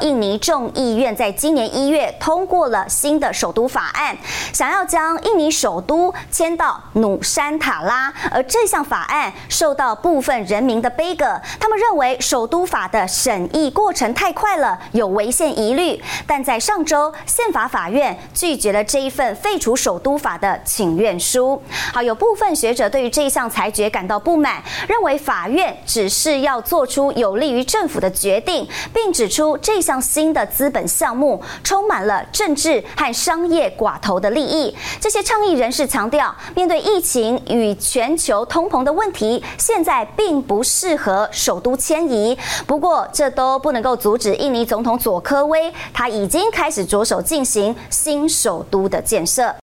印尼众议院在今年一月通过了新的首都法案，想要将印尼首都迁到努山塔拉。而这项法案受到部分人民的杯葛，他们认为首都法的审议过程太快了，有违宪疑虑。但在上周，宪法法院拒绝了这一份废除首都法的请愿书。好，有部分学者对于这项裁决感到不满，认为法院只是要做出有利于政府的决定，并指出这项。像新的资本项目充满了政治和商业寡头的利益。这些倡议人士强调，面对疫情与全球通膨的问题，现在并不适合首都迁移。不过，这都不能够阻止印尼总统佐科威，他已经开始着手进行新首都的建设。